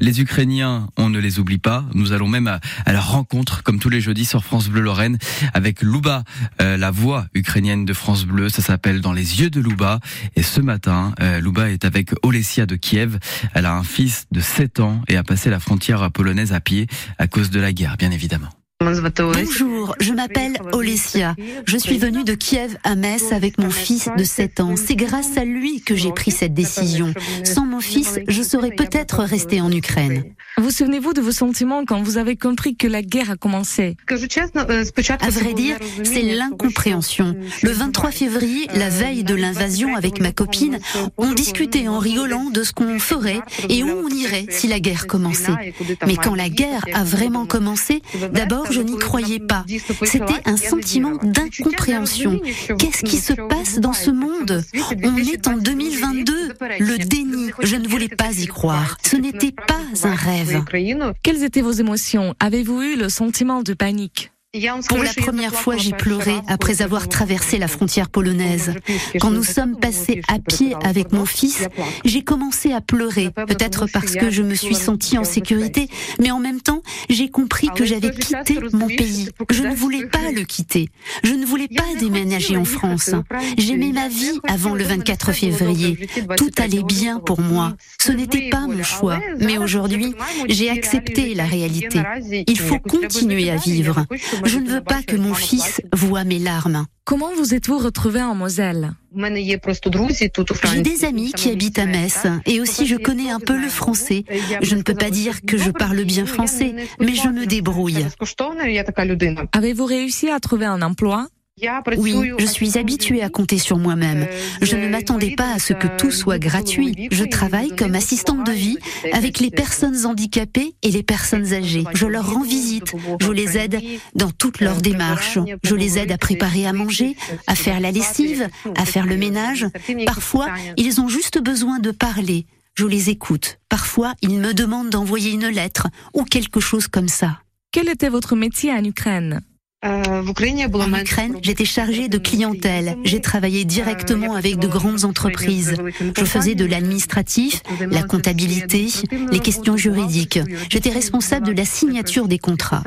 Les Ukrainiens, on ne les oublie pas. Nous allons même à, à leur rencontre, comme tous les jeudis sur France Bleu Lorraine, avec Louba, euh, la voix ukrainienne de France Bleu. Ça s'appelle Dans les yeux de Louba. Et ce matin, euh, est avec Olesia de Kiev. Elle a un fils de 7 ans et a passé la frontière polonaise à pied à cause de la guerre, bien évidemment. Bonjour, je m'appelle Olesia. Je suis venue de Kiev à Metz avec mon fils de 7 ans. C'est grâce à lui que j'ai pris cette décision. Sans mon fils, je serais peut-être restée en Ukraine. Vous souvenez-vous de vos sentiments quand vous avez compris que la guerre a commencé? À vrai dire, c'est l'incompréhension. Le 23 février, la veille de l'invasion avec ma copine, on discutait en rigolant de ce qu'on ferait et où on irait si la guerre commençait. Mais quand la guerre a vraiment commencé, d'abord je n'y croyais pas. C'était un sentiment d'incompréhension. Qu'est-ce qui se passe dans ce monde? On est en 2022. Le déni. Je ne voulais pas y croire. Ce n'était pas un rêve. Quelles étaient vos émotions? Avez-vous eu le sentiment de panique? Pour la première fois, j'ai pleuré après avoir traversé la frontière polonaise. Quand nous sommes passés à pied avec mon fils, j'ai commencé à pleurer, peut-être parce que je me suis sentie en sécurité, mais en même temps, j'ai compris que j'avais quitté mon pays. Je ne voulais pas le quitter. Je ne voulais pas déménager en France. J'aimais ma vie avant le 24 février. Tout allait bien pour moi. Ce n'était pas mon choix. Mais aujourd'hui, j'ai accepté la réalité. Il faut continuer à vivre. Je ne veux pas que mon fils voie mes larmes. Comment vous êtes-vous retrouvé en Moselle? J'ai des amis qui habitent à Metz et aussi je connais un peu le français. Je ne peux pas dire que je parle bien français, mais je me débrouille. Avez-vous réussi à trouver un emploi? Oui, je suis habituée à compter sur moi-même. Je ne m'attendais pas à ce que tout soit gratuit. Je travaille comme assistante de vie avec les personnes handicapées et les personnes âgées. Je leur rends visite. Je les aide dans toutes leurs démarches. Je les aide à préparer à manger, à faire la lessive, à faire le ménage. Parfois, ils ont juste besoin de parler. Je les écoute. Parfois, ils me demandent d'envoyer une lettre ou quelque chose comme ça. Quel était votre métier en Ukraine? En Ukraine, j'étais chargée de clientèle. J'ai travaillé directement avec de grandes entreprises. Je faisais de l'administratif, la comptabilité, les questions juridiques. J'étais responsable de la signature des contrats.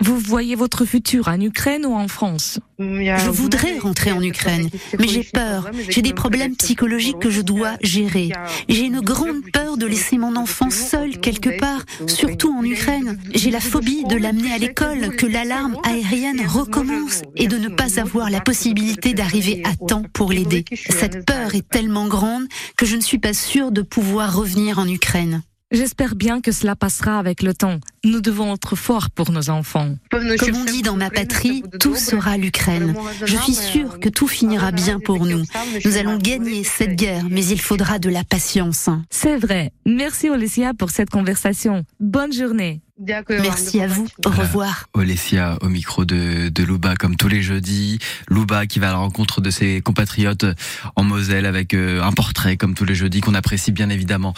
Vous voyez votre futur en Ukraine ou en France? Je voudrais rentrer en Ukraine, mais j'ai peur. J'ai des problèmes psychologiques que je dois gérer. J'ai une grande peur de laisser mon enfant seul quelque part, surtout en Ukraine. J'ai la phobie de l'amener à l'école, que l'alarme aérienne recommence et de ne pas avoir la possibilité d'arriver à temps pour l'aider. Cette peur est tellement grande que je ne suis pas sûre de pouvoir revenir en Ukraine. J'espère bien que cela passera avec le temps. Nous devons être forts pour nos enfants. Comme on dit dans ma patrie, tout sera l'Ukraine. Je suis sûre que tout finira bien pour nous. Nous allons gagner cette guerre, mais il faudra de la patience. C'est vrai. Merci Olesia pour cette conversation. Bonne journée. Merci à vous. Au revoir. Olesia au micro de, de Louba comme tous les jeudis. Louba qui va à la rencontre de ses compatriotes en Moselle avec euh, un portrait comme tous les jeudis qu'on apprécie bien évidemment.